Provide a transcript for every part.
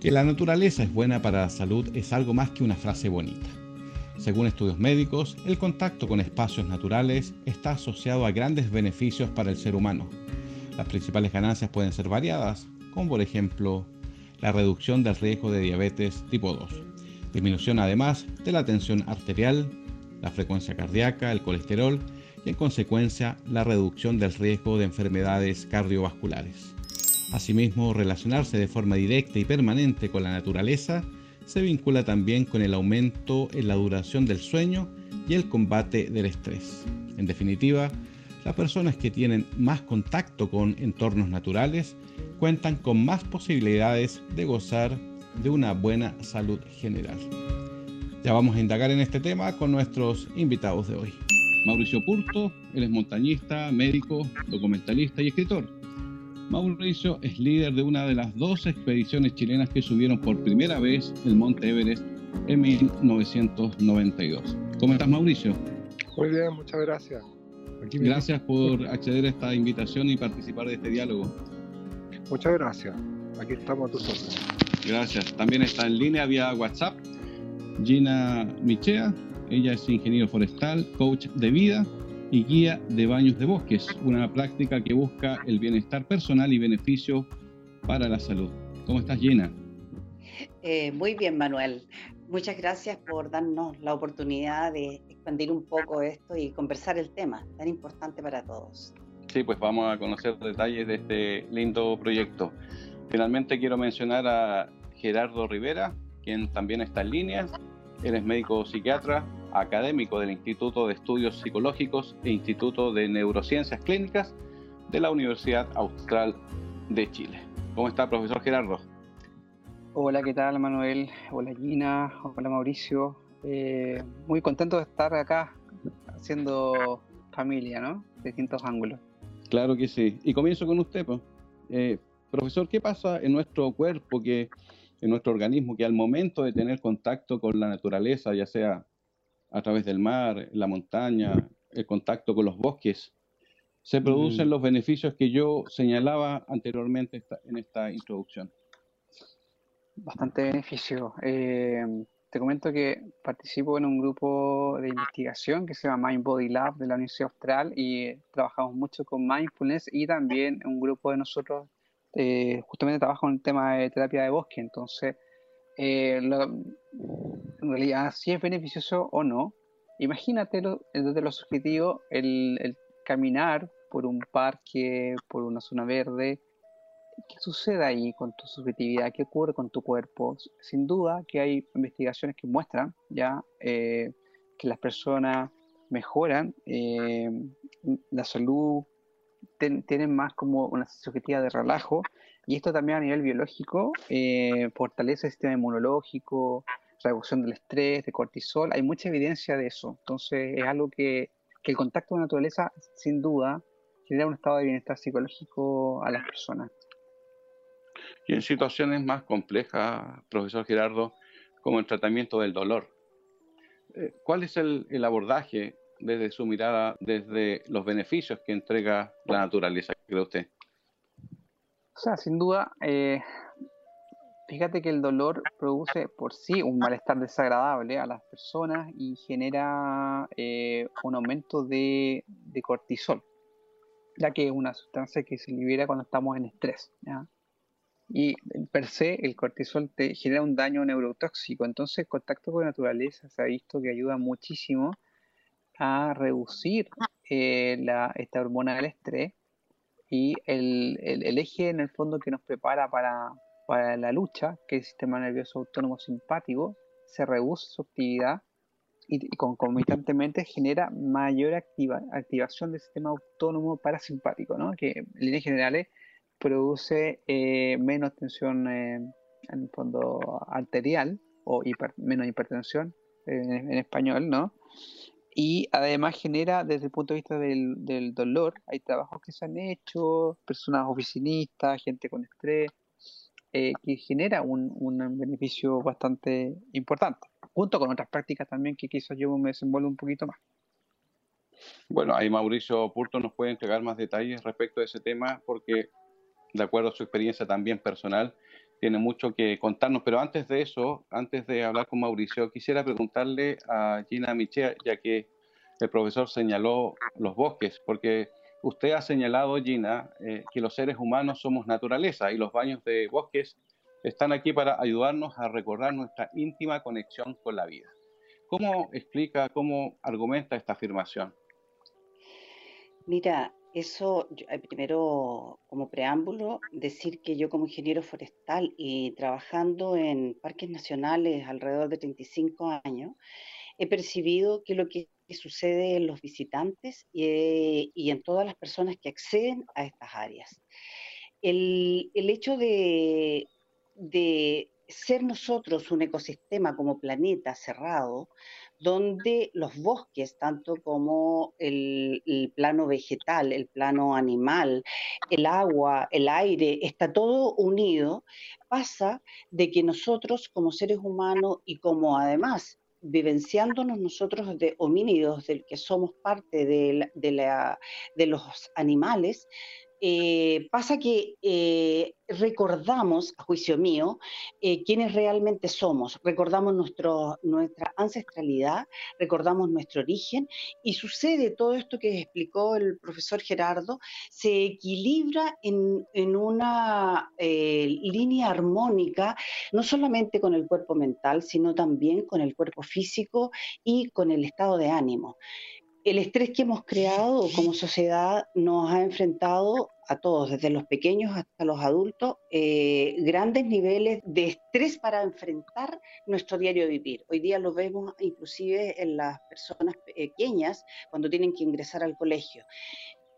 Que la naturaleza es buena para la salud es algo más que una frase bonita. Según estudios médicos, el contacto con espacios naturales está asociado a grandes beneficios para el ser humano. Las principales ganancias pueden ser variadas, como por ejemplo la reducción del riesgo de diabetes tipo 2, disminución además de la tensión arterial, la frecuencia cardíaca, el colesterol y en consecuencia la reducción del riesgo de enfermedades cardiovasculares. Asimismo, relacionarse de forma directa y permanente con la naturaleza se vincula también con el aumento en la duración del sueño y el combate del estrés. En definitiva, las personas que tienen más contacto con entornos naturales cuentan con más posibilidades de gozar de una buena salud general. Ya vamos a indagar en este tema con nuestros invitados de hoy. Mauricio Purto, él es montañista, médico, documentalista y escritor. Mauricio es líder de una de las dos expediciones chilenas que subieron por primera vez el Monte Everest en 1992. ¿Cómo estás, Mauricio? Muy bien, muchas gracias. gracias por acceder a esta invitación y participar de este diálogo. Muchas gracias. Aquí estamos a tus órdenes. Gracias. También está en línea vía WhatsApp Gina Michea, ella es ingeniero forestal, coach de vida y guía de baños de bosques, una práctica que busca el bienestar personal y beneficio para la salud. ¿Cómo estás, Gina? Eh, muy bien, Manuel. Muchas gracias por darnos la oportunidad de expandir un poco esto y conversar el tema tan importante para todos. Sí, pues vamos a conocer detalles de este lindo proyecto. Finalmente quiero mencionar a Gerardo Rivera, quien también está en línea. Él es médico psiquiatra, académico del Instituto de Estudios Psicológicos e Instituto de Neurociencias Clínicas de la Universidad Austral de Chile. ¿Cómo está, profesor Gerardo? Hola, ¿qué tal, Manuel? Hola, Gina. Hola, Mauricio. Eh, muy contento de estar acá haciendo familia, ¿no? De distintos ángulos. Claro que sí. Y comienzo con usted, pues. Eh, profesor, ¿qué pasa en nuestro cuerpo, que, en nuestro organismo, que al momento de tener contacto con la naturaleza, ya sea a través del mar, la montaña, el contacto con los bosques, se producen los beneficios que yo señalaba anteriormente en esta introducción. Bastante beneficio. Eh, te comento que participo en un grupo de investigación que se llama Mind Body Lab de la Universidad Austral y trabajamos mucho con mindfulness y también un grupo de nosotros eh, justamente trabaja en el tema de terapia de bosque. Entonces, eh, en realidad si es beneficioso o no. Imagínate desde lo subjetivo el, caminar por un parque, por una zona verde. ¿Qué sucede ahí con tu subjetividad? ¿Qué ocurre con tu cuerpo? Sin duda que hay investigaciones que muestran ya eh, que las personas mejoran eh, la salud, tienen más como una subjetiva de relajo y esto también a nivel biológico eh, fortalece el sistema inmunológico, reducción del estrés, de cortisol, hay mucha evidencia de eso. Entonces es algo que, el contacto con la naturaleza, sin duda, genera un estado de bienestar psicológico a las personas. Y en situaciones más complejas, profesor Gerardo, como el tratamiento del dolor, eh, ¿cuál es el, abordaje desde su mirada, desde los beneficios que entrega la naturaleza, cree usted? Sea, sin duda, eh, Fíjate que el dolor produce por sí un malestar desagradable a las personas y genera eh, un aumento de, cortisol, ya que es una sustancia que se libera cuando estamos en estrés. Y per se el cortisol genera un daño neurotóxico, entonces el contacto con la naturaleza se ha visto que ayuda muchísimo a reducir eh, esta hormona del estrés y el, el eje en el fondo que nos prepara para para la lucha, que es el sistema nervioso autónomo simpático, se reduce su actividad y, concomitantemente genera mayor activa, activación del sistema autónomo parasimpático, ¿no? que en líneas generales produce eh, menos tensión en el fondo arterial o menos hipertensión en, español, ¿no? Y además genera, desde el punto de vista del, dolor, hay trabajos que se han hecho, personas oficinistas, gente con estrés, eh, que genera un, un, beneficio bastante importante, junto con otras prácticas también que quizás yo me desenvuelvo un poquito más. Bueno, ahí Mauricio Purto nos puede entregar más detalles respecto a ese tema, porque de acuerdo a su experiencia también personal, tiene mucho que contarnos. Pero antes de eso, antes de hablar con Mauricio, quisiera preguntarle a Gina Michea, ya que el profesor señaló los bosques, porque usted ha señalado, Gina, eh, que los seres humanos somos naturaleza y los baños de bosques están aquí para ayudarnos a recordar nuestra íntima conexión con la vida. ¿Cómo explica, cómo argumenta esta afirmación? Mira, eso, eh, primero, como preámbulo, decir que yo como ingeniero forestal y trabajando en parques nacionales alrededor de 35 años, he percibido que lo que sucede en los visitantes y, en todas las personas que acceden a estas áreas. El, hecho de ser nosotros un ecosistema como planeta cerrado, donde los bosques, tanto como el, plano vegetal, el plano animal, el agua, el aire, está todo unido, pasa de que nosotros como seres humanos y como además vivenciándonos nosotros de homínidos, del que somos parte de, de los animales, eh, pasa que eh, recordamos, a juicio mío, eh, quiénes realmente somos, recordamos nuestro, nuestra ancestralidad, recordamos nuestro origen y sucede todo esto que explicó el profesor Gerardo, se equilibra en, en una línea armónica, no solamente con el cuerpo mental, sino también con el cuerpo físico y con el estado de ánimo el estrés que hemos creado como sociedad nos ha enfrentado a todos, desde los pequeños hasta los adultos, eh, grandes niveles de estrés para enfrentar nuestro diario vivir. Hoy día lo vemos inclusive en las personas pequeñas cuando tienen que ingresar al colegio.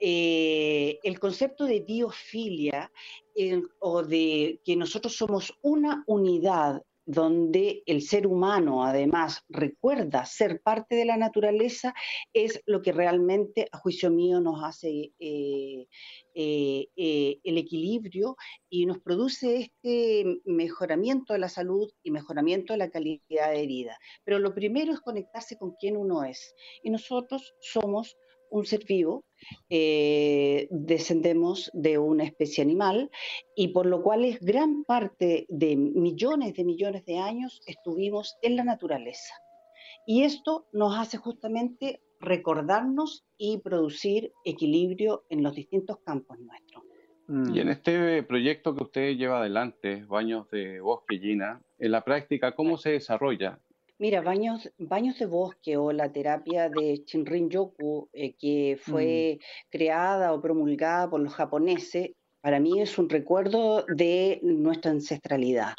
Eh, el concepto de biofilia o de que nosotros somos una unidad donde el ser humano además recuerda ser parte de la naturaleza, es lo que realmente, a juicio mío, nos hace eh, eh, eh, el equilibrio y nos produce este mejoramiento de la salud y mejoramiento de la calidad de vida. Pero lo primero es conectarse con quién uno es. Y nosotros somos un ser vivo, eh, descendemos de una especie animal y por lo cual es gran parte de millones de millones de años estuvimos en la naturaleza. Y esto nos hace justamente recordarnos y producir equilibrio en los distintos campos nuestros. Y en este proyecto que usted lleva adelante, Baños de Bosque Gina, en la práctica, ¿cómo se desarrolla? Mira, baños, baños de bosque o la terapia de Shinrin-yoku, eh, que mm. fue creada o promulgada por los japoneses, para mí es un recuerdo de nuestra ancestralidad.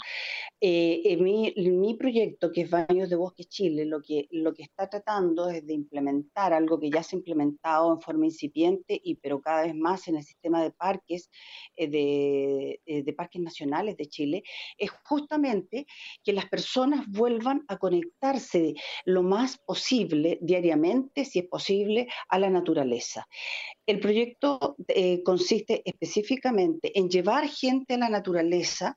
Eh, en, mi, proyecto, que es Baños de Bosque Chile, lo que, está tratando es de implementar algo que ya se ha implementado en forma incipiente, y, pero cada vez más en el sistema de parques, eh, de, eh, de, parques nacionales de Chile, es justamente que las personas vuelvan a conectarse lo más posible, diariamente, si es posible, a la naturaleza. El proyecto consiste específicamente en llevar gente a la naturaleza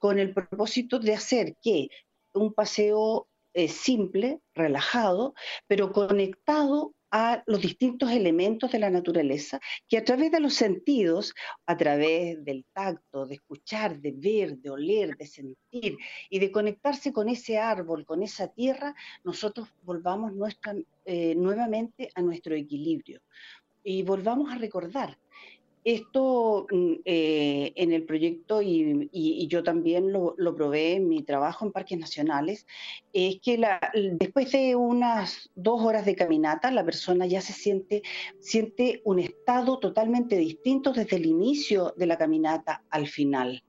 con el propósito de hacer que un paseo eh, simple, relajado, pero conectado a los distintos elementos de la naturaleza, que a través de los sentidos, a través del tacto, de escuchar, de ver, de oler, de sentir y de conectarse con ese árbol, con esa tierra, nosotros volvamos nuestra, eh, nuevamente a nuestro equilibrio. Y volvamos a recordar esto mm, eh, en el proyecto, y, yo también lo, probé en mi trabajo en parques nacionales, es que después de unas dos horas de caminata, la persona ya se siente, siente un estado totalmente distinto desde el inicio de la caminata al final.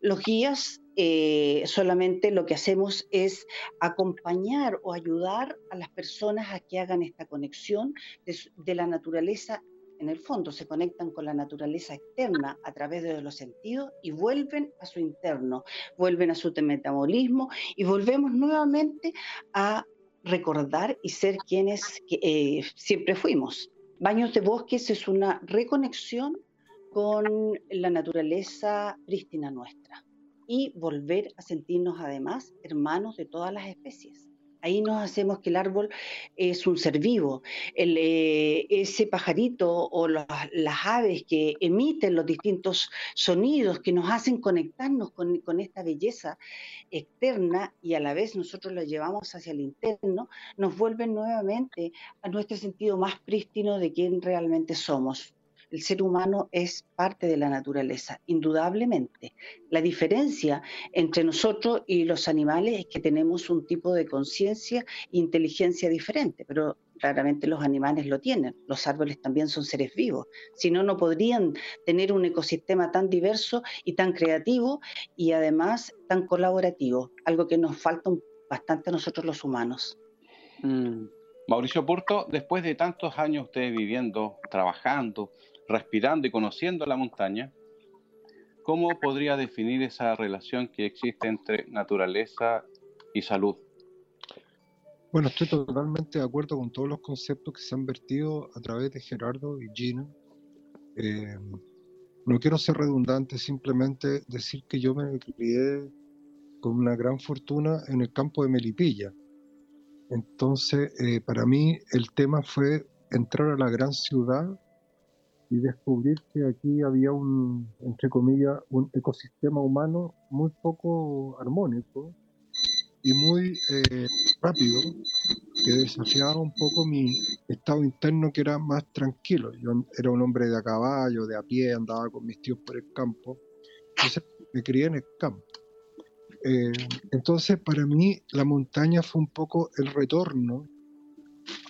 Los guías eh, solamente lo que hacemos es acompañar o ayudar a las personas a que hagan esta conexión de la naturaleza en el fondo se conectan con la naturaleza externa a través de los sentidos y vuelven a su interno, vuelven a su metabolismo y volvemos nuevamente a recordar y ser quienes eh, siempre fuimos. Baños de bosques es una reconexión con la naturaleza prístina nuestra y volver a sentirnos además hermanos de todas las especies. Ahí nos hacemos que el árbol es un ser vivo. Eh, ese pajarito o las aves que emiten los distintos sonidos que nos hacen conectarnos con, con, esta belleza externa y a la vez nosotros la llevamos hacia el interno, nos vuelven nuevamente a nuestro sentido más prístino de quién realmente somos el ser humano es parte de la naturaleza, indudablemente. La diferencia entre nosotros y los animales es que tenemos un tipo de conciencia e inteligencia diferente, pero claramente los animales lo tienen. Los árboles también son seres vivos. Si no, no podrían tener un ecosistema tan diverso y tan creativo y además tan colaborativo, algo que nos falta bastante a nosotros los humanos. Mm. Mauricio Porto, después de tantos años ustedes viviendo, trabajando, respirando y conociendo la montaña, ¿cómo podría definir esa relación que existe entre naturaleza y salud? Bueno, estoy totalmente de acuerdo con todos los conceptos que se han vertido a través de Gerardo y Gina. Eh, no quiero ser redundante, simplemente decir que yo me crié con una gran fortuna en el campo de Melipilla. Entonces, eh, para mí el tema fue entrar a la gran ciudad y descubrir que aquí había un, entre comillas, un ecosistema humano muy poco armónico y muy eh, rápido, que desafiaba un poco mi estado interno que era más tranquilo. Yo era un hombre de a caballo, de a pie, andaba con mis tíos por el campo, entonces me crié en el campo. Eh, entonces para mí la montaña fue un poco el retorno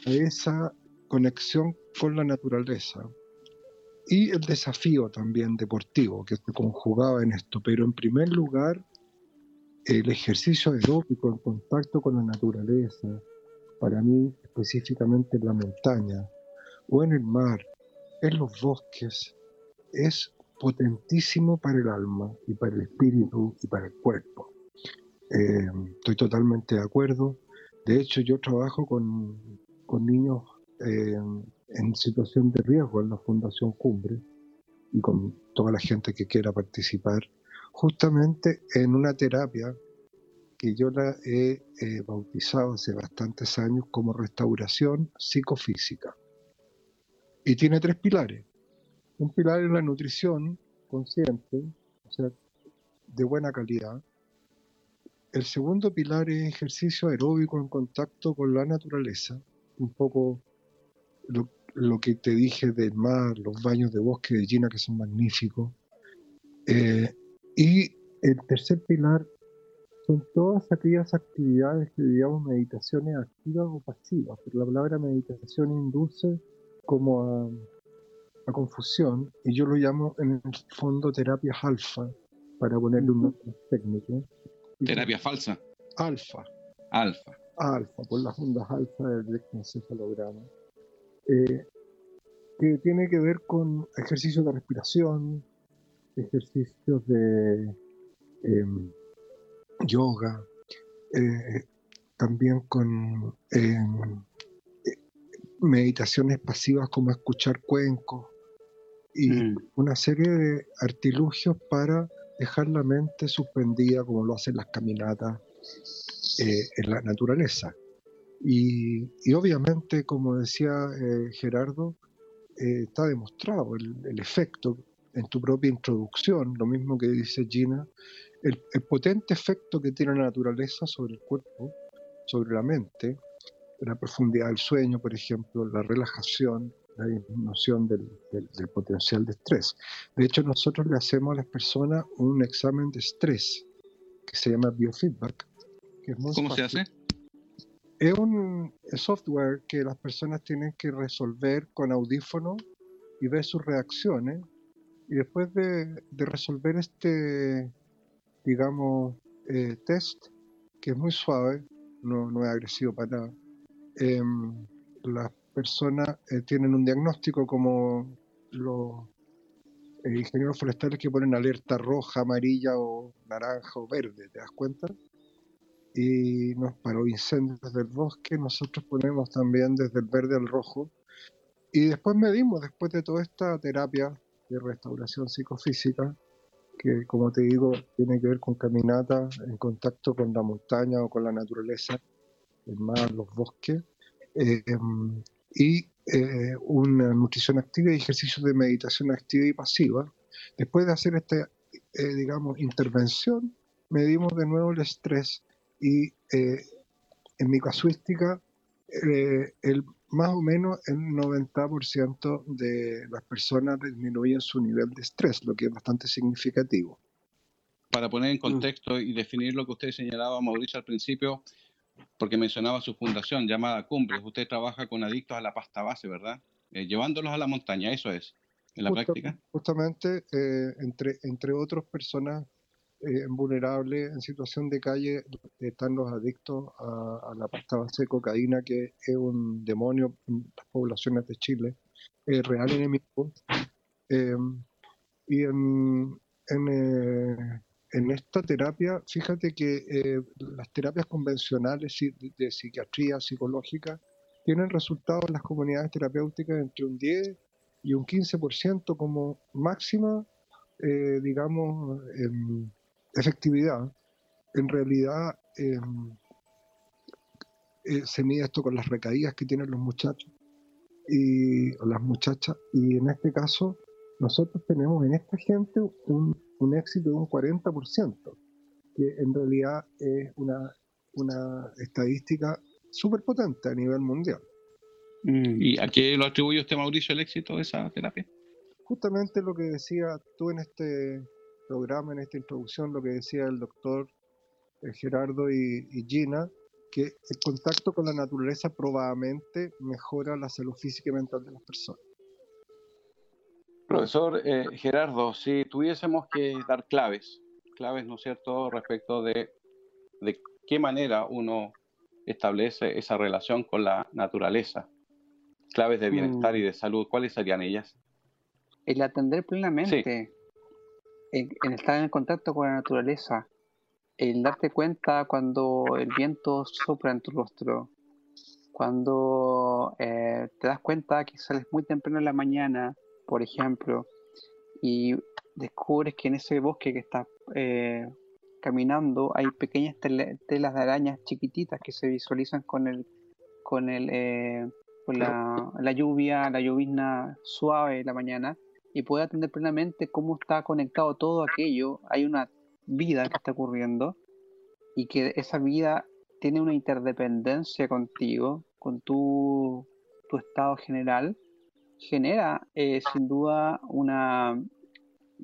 a esa conexión con la naturaleza y el desafío también deportivo que se conjugaba en esto. Pero en primer lugar, el ejercicio aeróbico en contacto con la naturaleza, para mí específicamente en la montaña o en el mar, en los bosques, es potentísimo para el alma y para el espíritu y para el cuerpo. Eh, estoy totalmente de acuerdo. De hecho, yo trabajo con, con niños eh, en situación de riesgo en la Fundación Cumbre y con toda la gente que quiera participar, justamente en una terapia que yo la he eh, bautizado hace bastantes años como restauración psicofísica. Y tiene tres pilares. Un pilar es la nutrición consciente, o sea, de buena calidad. El segundo pilar es ejercicio aeróbico en contacto con la naturaleza, un poco lo, lo que te dije del mar, los baños de bosque de Gina que son magníficos. Eh, y el tercer pilar son todas aquellas actividades que digamos meditaciones activas o pasivas, porque la palabra meditación induce como a, confusión y yo lo llamo en el fondo terapias alfa, para ponerle un nombre técnico. Terapia falsa. Alfa. Alfa. Alfa, por las ondas alfa del electroencefalograma. Eh, que tiene que ver con ejercicios de respiración, ejercicios de em, yoga, eh, también con em, meditaciones pasivas como escuchar cuencos y mm. una serie de artilugios para dejar la mente suspendida como lo hacen las caminatas eh, en la naturaleza. Y, obviamente, como decía eh, Gerardo, eh, está demostrado el, efecto en tu propia introducción, lo mismo que dice Gina, el, potente efecto que tiene la naturaleza sobre el cuerpo, sobre la mente, la profundidad del sueño, por ejemplo, la relajación, la disminución del, potencial de estrés. De hecho, nosotros le hacemos a las personas un examen de estrés que se llama biofeedback. ¿Cómo se hace? Es un software que las personas tienen que resolver con audífonos y ver sus reacciones. Y después de, resolver este, digamos, eh, test, que es muy suave, no, no es agresivo para nada, em, las personas eh, tienen un diagnóstico como los eh, ingenieros forestales que ponen alerta roja, amarilla o naranja o verde, ¿te das cuenta? Y nos paró incendios del bosque, nosotros ponemos también desde el verde al rojo. Y después medimos, después de toda esta terapia de restauración psicofísica, que como te digo, tiene que ver con caminata en contacto con la montaña o con la naturaleza, en más los bosques, eh, y eh, una nutrición activa y ejercicios de meditación activa y pasiva. Después de hacer esta, eh, digamos, intervención, medimos de nuevo el estrés y en mi casuística, el, más o menos el 90% de las personas disminuyen su nivel de estrés, lo que es bastante significativo. Para poner en mm. contexto y definir lo que usted señalaba, Mauricio, al principio, porque mencionaba su fundación llamada Cumbres. Usted trabaja con adictos a la pasta base, ¿verdad? Eh, llevándolos a la montaña, eso es, en la práctica. Justamente, eh, entre, entre otras personas eh, vulnerables en situación de calle están los adictos a, la pasta base de cocaína, que es un demonio en las poblaciones de Chile, es real enemigo. y en, en en esta terapia, fíjate que eh, las terapias convencionales de psiquiatría psicológica tienen resultados en las comunidades terapéuticas entre un 10 y un 15% como máxima, eh, digamos, efectividad. En realidad em, eh, se mide esto con las recaídas que tienen los muchachos y o las muchachas y en este caso nosotros tenemos en esta gente un un éxito de un 40%, que en realidad es una, una estadística súper potente a nivel mundial. Mm. ¿Y a qué lo atribuye usted, Mauricio, el éxito de esa terapia? Justamente lo que decía tú en este programa, en esta introducción, lo que decía el doctor eh, Gerardo y, Gina, que el contacto con la naturaleza probablemente mejora la salud física y mental de las personas. Profesor eh, Gerardo, si tuviésemos que dar claves, claves, ¿no es cierto?, respecto de, de qué manera uno establece esa relación con la naturaleza, claves de bienestar mm. y de salud, ¿cuáles serían ellas? El atender plenamente, en, estar en contacto con la naturaleza, el darte cuenta cuando el viento sopla en tu rostro, cuando eh, te das cuenta que sales muy temprano en la mañana por ejemplo, y descubres que en ese bosque que estás eh, caminando hay pequeñas telas de arañas chiquititas que se visualizan con el con el eh, con la, lluvia, la llovizna suave de la mañana y puedes atender plenamente cómo está conectado todo aquello. Hay una vida que está ocurriendo y que esa vida tiene una interdependencia contigo, con tu, tu estado general genera eh, sin duda una,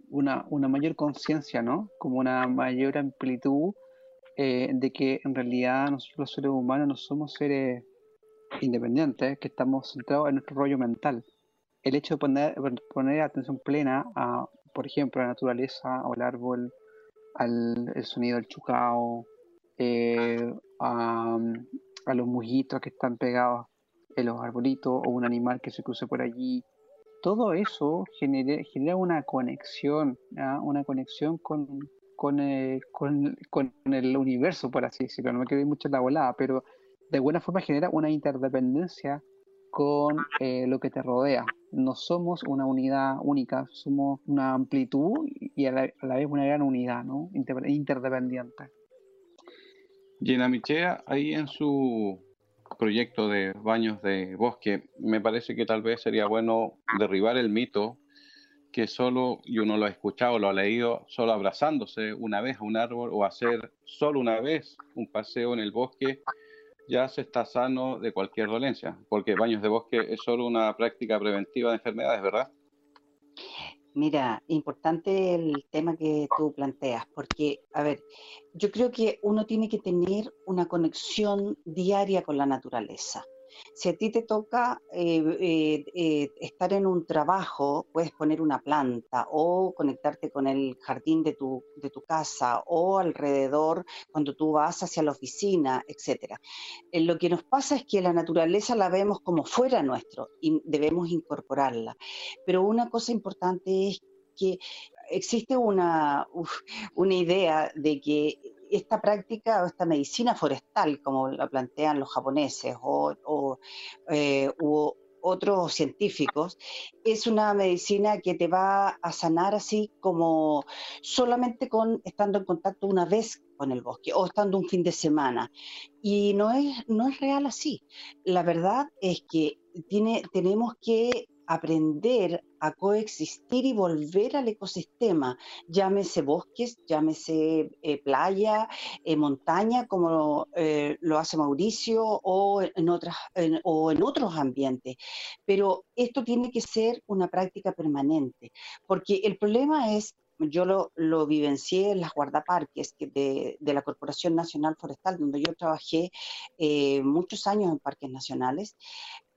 una, una mayor conciencia, ¿no? Como una mayor amplitud eh, de que en realidad nosotros los seres humanos no somos seres independientes, que estamos centrados en nuestro rollo mental. El hecho de poner, poner atención plena a, por ejemplo, la naturaleza o al árbol, al el sonido del chucao, eh, a, a, los mujitos que están pegados en los arbolitos o un animal que se cruce por allí. Todo eso genera, genera una conexión, una conexión con, con, eh, con, con, el universo, por así decirlo. No me quedé mucho en la volada, pero de alguna forma genera una interdependencia con eh, lo que te rodea. No somos una unidad única, somos una amplitud y a la, vez una gran unidad, ¿no? interdependiente. Gina Michea, ahí en su proyecto de baños de bosque, me parece que tal vez sería bueno derribar el mito que solo, y uno lo ha escuchado, lo ha leído, solo abrazándose una vez a un árbol o hacer solo una vez un paseo en el bosque, ya se está sano de cualquier dolencia, porque baños de bosque es solo una práctica preventiva de enfermedades, ¿verdad? Mira, importante el tema que tú planteas, porque, a ver, yo creo que uno tiene que tener una conexión diaria con la naturaleza. Si a ti te toca eh, eh, eh, estar en un trabajo, puedes poner una planta o conectarte con el jardín de tu, de tu casa o alrededor cuando tú vas hacia la oficina, etc. lo que nos pasa es que la naturaleza la vemos como fuera nuestro y debemos incorporarla. Pero una cosa importante es que existe una, una idea de que esta práctica o esta medicina forestal, como la plantean los japoneses o, eh, u otros científicos, es una medicina que te va a sanar así como solamente con estando en contacto una vez con el bosque o estando un fin de semana. Y no es, no es real así. La verdad es que tiene, tenemos que aprender a coexistir y volver al ecosistema, llámese bosques, llámese eh, playa, eh, montaña, como eh, lo hace Mauricio, o en, otras, o en otros ambientes. Pero esto tiene que ser una práctica permanente, porque el problema es yo lo, lo, vivencié en las guardaparques de, de, la Corporación Nacional Forestal, donde yo trabajé muchos años en parques nacionales,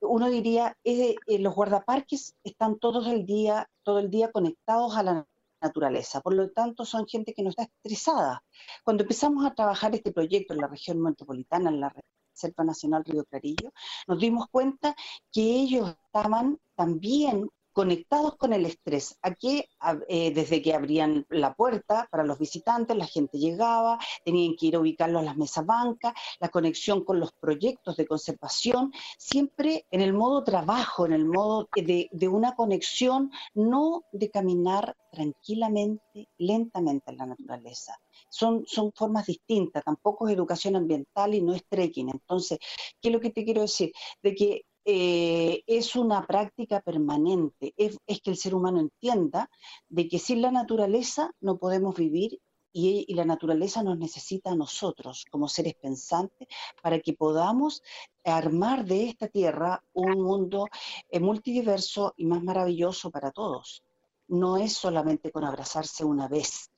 uno diría, eh, los guardaparques están todos el día, todo el día conectados a la naturaleza, por lo tanto son gente que no está estresada. Cuando empezamos a trabajar este proyecto en la región metropolitana, en la Reserva Nacional Río Clarillo, nos dimos cuenta que ellos estaban también conectados con el estrés. Aquí, eh, desde que abrían la puerta para los visitantes, la gente llegaba, tenían que ir a ubicarlo a las mesas bancas, la conexión con los proyectos de conservación, siempre en el modo trabajo, en el modo de, de una conexión, no de caminar tranquilamente, lentamente en la naturaleza. Son, son, formas distintas, tampoco es educación ambiental y no es trekking. Entonces, ¿qué es lo que te quiero decir? De que eh, es una práctica permanente, es, que el ser humano entienda de que sin la naturaleza no podemos vivir y, la naturaleza nos necesita a nosotros como seres pensantes para que podamos armar de esta tierra un mundo eh, multidiverso y más maravilloso para todos. No es solamente con abrazarse una vez.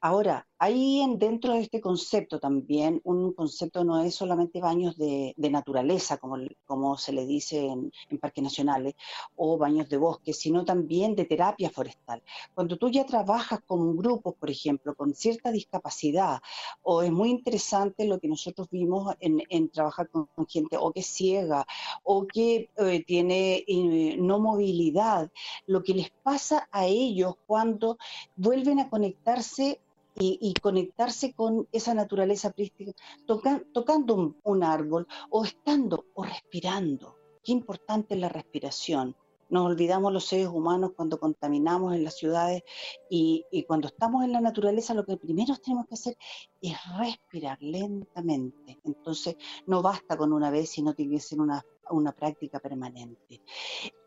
Ahora, ahí dentro de este concepto también, un concepto no es solamente baños de, naturaleza, como, como, se le dice en, parques nacionales, o baños de bosque, sino también de terapia forestal. Cuando tú ya trabajas con grupos, por ejemplo, con cierta discapacidad, o es muy interesante lo que nosotros vimos en, trabajar con, gente o que es ciega, o que eh, tiene eh, no movilidad, lo que les pasa a ellos cuando vuelven a conectarse y, conectarse con esa naturaleza prística, tocando un, árbol o estando o respirando. Qué importante es la respiración. Nos olvidamos los seres humanos cuando contaminamos en las ciudades y, cuando estamos en la naturaleza lo que primero tenemos que hacer es respirar lentamente. Entonces no basta con una vez, sino tiene que ser una, una práctica permanente.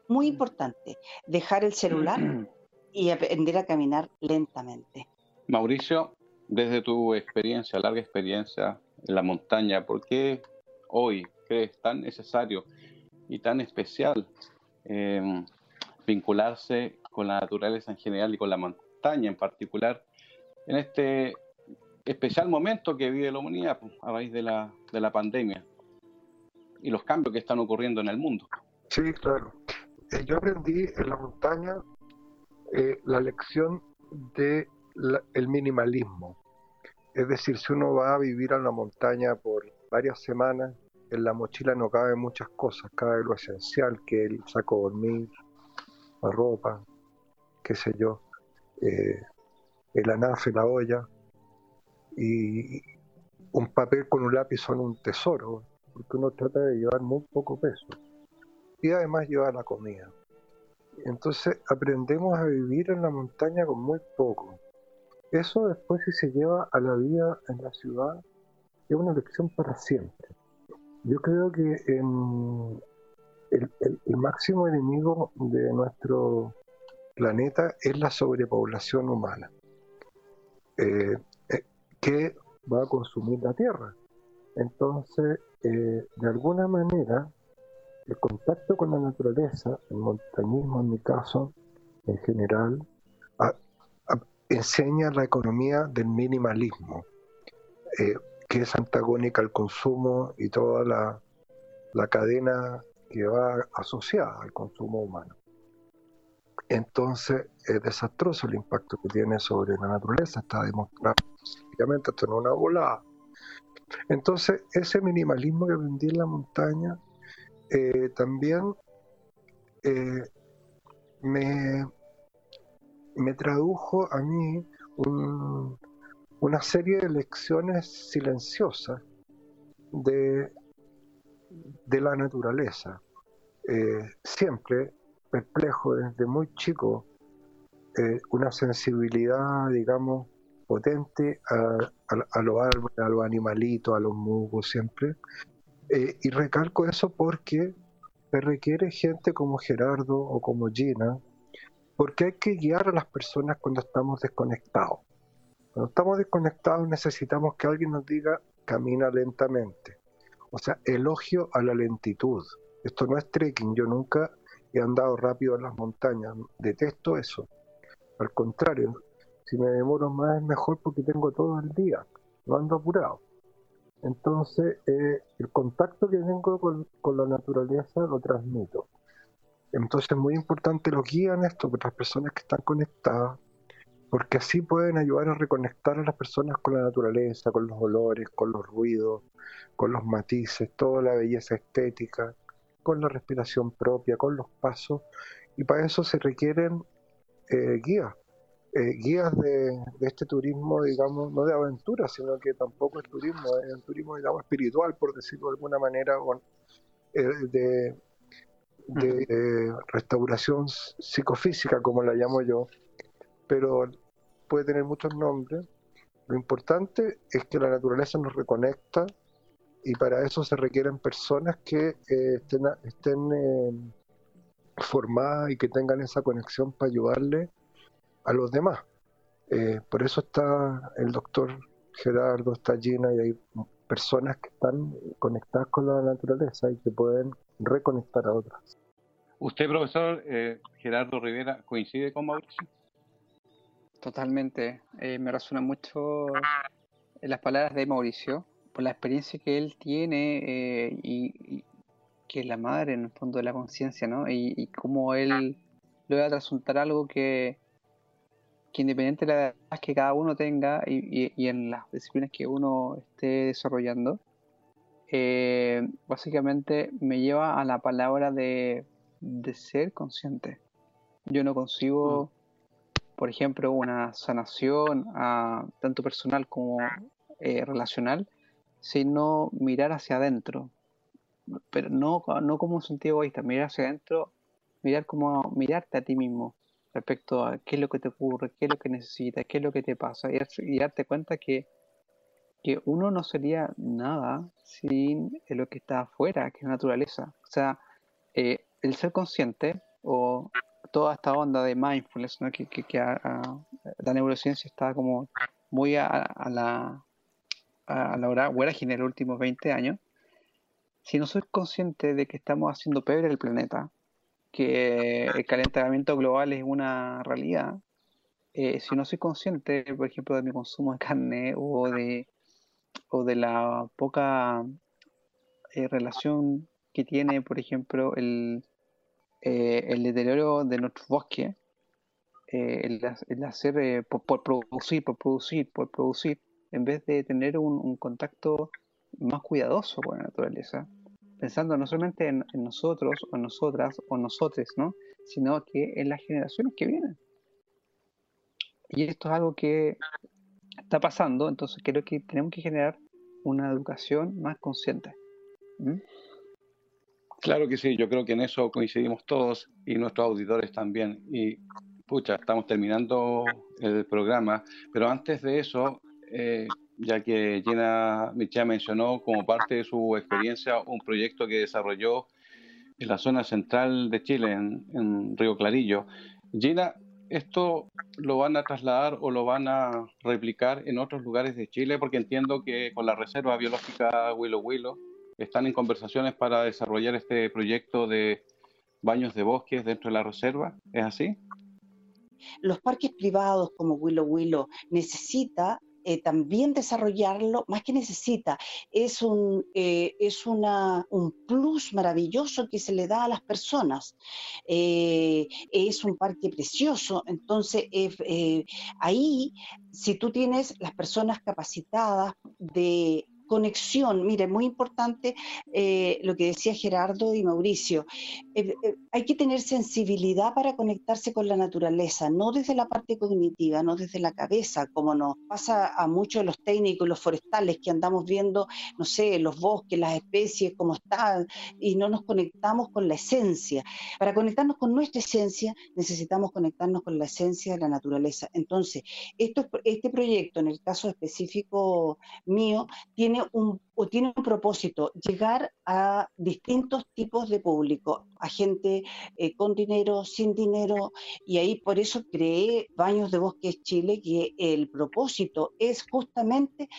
Muy mm. importante, dejar el celular y aprender a caminar lentamente. Mauricio, desde tu experiencia, larga experiencia en la montaña, ¿por qué hoy crees tan necesario y tan especial em, vincularse con la naturaleza en general y con la montaña en particular en este especial momento que vive la humanidad pues, a raíz de la, de la pandemia y los cambios que están ocurriendo en el mundo? Sí, claro. Eh, yo aprendí en la montaña eh, la lección de el minimalismo. Es decir, si uno va a vivir a la montaña por varias semanas, en la mochila no cabe muchas cosas, cabe lo esencial, que el saco dormir, la ropa, qué sé yo, eh, el anafe, la olla, y un papel con un lápiz son un tesoro, porque uno trata de llevar muy poco peso. Y además lleva la comida. Entonces aprendemos a vivir en la montaña con muy poco. Eso después si se lleva a la vida en la ciudad es una lección para siempre. Yo creo que el, máximo enemigo de nuestro planeta es la sobrepoblación humana, eh, eh, que va a consumir la Tierra. Entonces, eh, de alguna manera, el contacto con la naturaleza, el montañismo en mi caso, en general, enseña la economía del minimalismo, eh, que es antagónica al consumo y toda la, cadena que va asociada al consumo humano. Entonces es desastroso el impacto que tiene sobre la naturaleza, está demostrado científicamente, esto no es una volada. Entonces ese minimalismo que aprendí en la montaña eh, también eh, me, me tradujo a mí una serie de lecciones silenciosas de, de la naturaleza. Eh, siempre perplejo desde muy chico, eh, una sensibilidad, digamos, potente a, a, los árboles, a los animalitos, a los musgos, siempre. Eh, y recalco eso porque se requiere gente como Gerardo o como Gina, porque hay que guiar a las personas cuando estamos desconectados. Cuando estamos desconectados necesitamos que alguien nos diga camina lentamente. O sea, elogio a la lentitud. Esto no es trekking, yo nunca he andado rápido en las montañas, detesto eso. Al contrario, si me demoro más es mejor porque tengo todo el día, no ando apurado. Entonces, eh, el contacto que tengo con, con, la naturaleza lo transmito. Entonces, es muy importante lo guían esto para las personas que están conectadas, porque así pueden ayudar a reconectar a las personas con la naturaleza, con los olores, con los ruidos, con los matices, toda la belleza estética, con la respiración propia, con los pasos, y para eso se requieren eh, guías, eh, guías de, este turismo, digamos, no de aventura, sino que tampoco es turismo, es un turismo, digamos, espiritual, por decirlo de alguna manera, eh, de, de restauración psicofísica, como la llamo yo, pero puede tener muchos nombres. Lo importante es que la naturaleza nos reconecta y para eso se requieren personas que eh, estén, estén eh, formadas y que tengan esa conexión para ayudarle a los demás. Eh, por eso está el doctor Gerardo, está Gina y hay personas que están conectadas con la naturaleza y que pueden reconectar a otras. ¿Usted, profesor Gerardo Rivera, coincide con Mauricio? Totalmente. me resuena mucho las palabras de Mauricio por la experiencia que él tiene eh, y, que es la madre en el fondo de la conciencia, ¿no? Y, y cómo él logra trasuntar algo que, que independiente de la edad que cada uno tenga y, y en las disciplinas que uno esté desarrollando, eh, básicamente me lleva a la palabra de, de ser consciente. Yo no consigo, mm. por ejemplo, una sanación a, tanto personal como eh, relacional sino mirar hacia adentro. Pero no, no como un sentido egoísta, mirar hacia adentro, mirar como mirarte a ti mismo respecto a qué es lo que te ocurre, qué es lo que necesitas, qué es lo que te pasa, y, darte cuenta que, que uno no sería nada sin lo que está afuera, que es la naturaleza. O sea, eh, el ser consciente o toda esta onda de mindfulness, ¿no? que, que, la neurociencia está como muy a la, a la hora vorágine en los últimos 20 años, si no soy consciente de que estamos haciendo pebre el planeta, que el calentamiento global es una realidad, eh, si no soy consciente, por ejemplo, de mi consumo de carne o de, o de la poca eh, relación que tiene, por ejemplo, el, eh, el deterioro de nuestro bosque, el, hacer por producir, por producir, por producir, en vez de tener un, contacto más cuidadoso con la naturaleza, pensando no solamente en, nosotros o nosotras o nosotres, ¿no? sino que en las generaciones que vienen. Y esto es algo que está pasando, entonces creo que tenemos que generar una educación más consciente. Claro que sí, yo creo que en eso coincidimos todos y nuestros auditores también. Y pucha, estamos terminando el programa, pero antes de eso, eh, ya que Gina Michel mencionó como parte de su experiencia un proyecto que desarrolló en la zona central de Chile, en, Río Clarillo. Gina, ¿esto lo van a trasladar o lo van a replicar en otros lugares de Chile? Porque entiendo que con la Reserva Biológica Willow Willow están en conversaciones para desarrollar este proyecto de baños de bosques dentro de la reserva. ¿Es así? Los parques privados como Willow Willow necesita eh, también desarrollarlo, más que necesita, es, un, eh, es una, un plus maravilloso que se le da a las personas. Eh, es un parque precioso, entonces ahí, si tú tienes las personas capacitadas de conexión, mire, muy importante eh, lo que decía Gerardo y Mauricio, eh, eh, hay que tener sensibilidad para conectarse con la naturaleza, no desde la parte cognitiva, no desde la cabeza, como nos pasa a muchos de los técnicos, los forestales, que andamos viendo, no sé, los bosques, las especies, cómo están, y no nos conectamos con la esencia. Para conectarnos con nuestra esencia, necesitamos conectarnos con la esencia de la naturaleza. Entonces, este proyecto, en el caso específico mío, tiene un, tiene un propósito, llegar a distintos tipos de público, a gente eh, con dinero, sin dinero, y ahí por eso creé Baños de Bosques Chile, que el propósito es justamente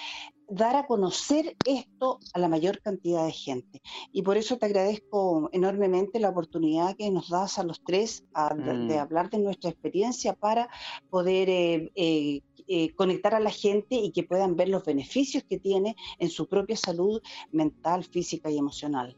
dar a conocer esto a la mayor cantidad de gente. Y por eso te agradezco enormemente la oportunidad que nos das a los tres de, mm. hablar de nuestra experiencia para poder eh, eh, eh, conectar a la gente y que puedan ver los beneficios que tiene en su propia salud mental, física y emocional.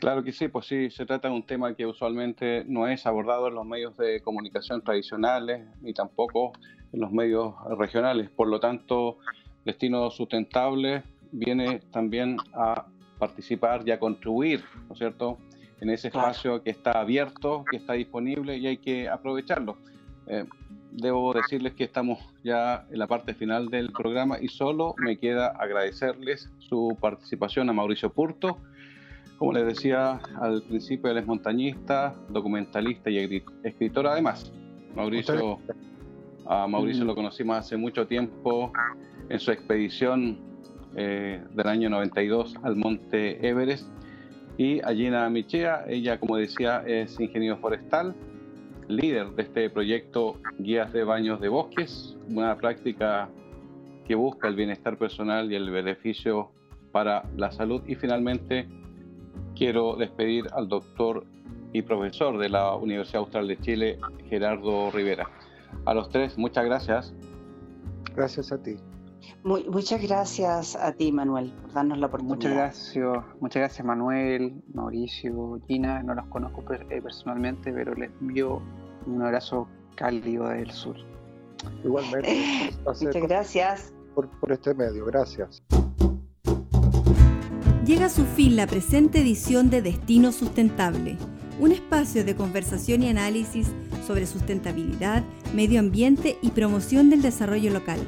Claro que sí, pues sí, se trata de un tema que usualmente no es abordado en los medios de comunicación tradicionales ni tampoco en los medios regionales. Por lo tanto, Destino Sustentable viene también a participar y a contribuir, ¿no es cierto?, en ese espacio que está abierto, que está disponible y hay que aprovecharlo. Eh, debo decirles que estamos ya en la parte final del programa y solo me queda agradecerles su participación a Mauricio Purto. Como les decía al principio, él es montañista, documentalista y escritor además. Mauricio, a Mauricio lo conocimos hace mucho tiempo en su expedición eh, del año 92 al monte Everest. Y a Gina Michea, ella como decía es ingeniero forestal, líder de este proyecto Guías de Baños de Bosques, una práctica que busca el bienestar personal y el beneficio para la salud. Y finalmente quiero despedir al doctor y profesor de la Universidad Austral de Chile, Gerardo Rivera. A los tres, muchas gracias. Gracias a ti muchas gracias a ti, Manuel, por darnos la oportunidad. Muchas gracias, muchas gracias, Manuel, Mauricio, Gina. No los conozco eh, personalmente, pero les envío un abrazo cálido del sur. Igualmente. muchas gracias. Por, por este medio, gracias. Llega a su fin la presente edición de Destino Sustentable, un espacio de conversación y análisis sobre sustentabilidad, medio ambiente y promoción del desarrollo local.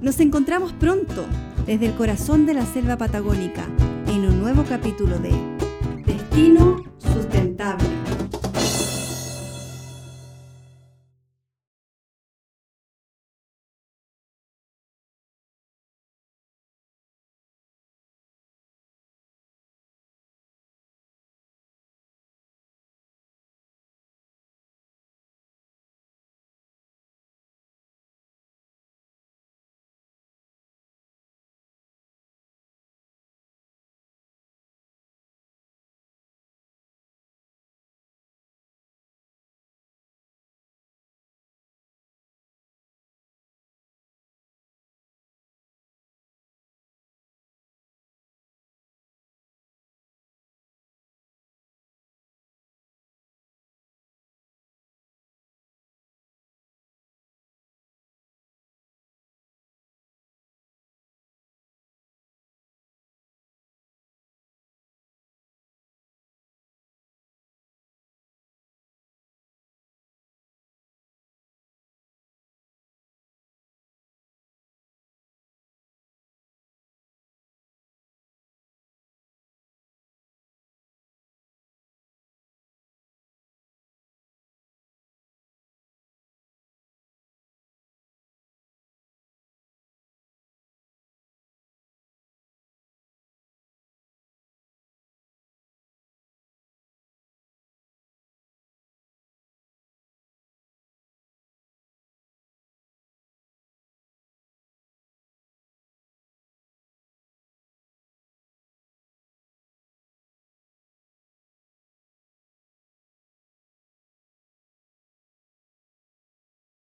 Nos encontramos pronto desde el corazón de la selva patagónica en un nuevo capítulo de Destino Sustentable.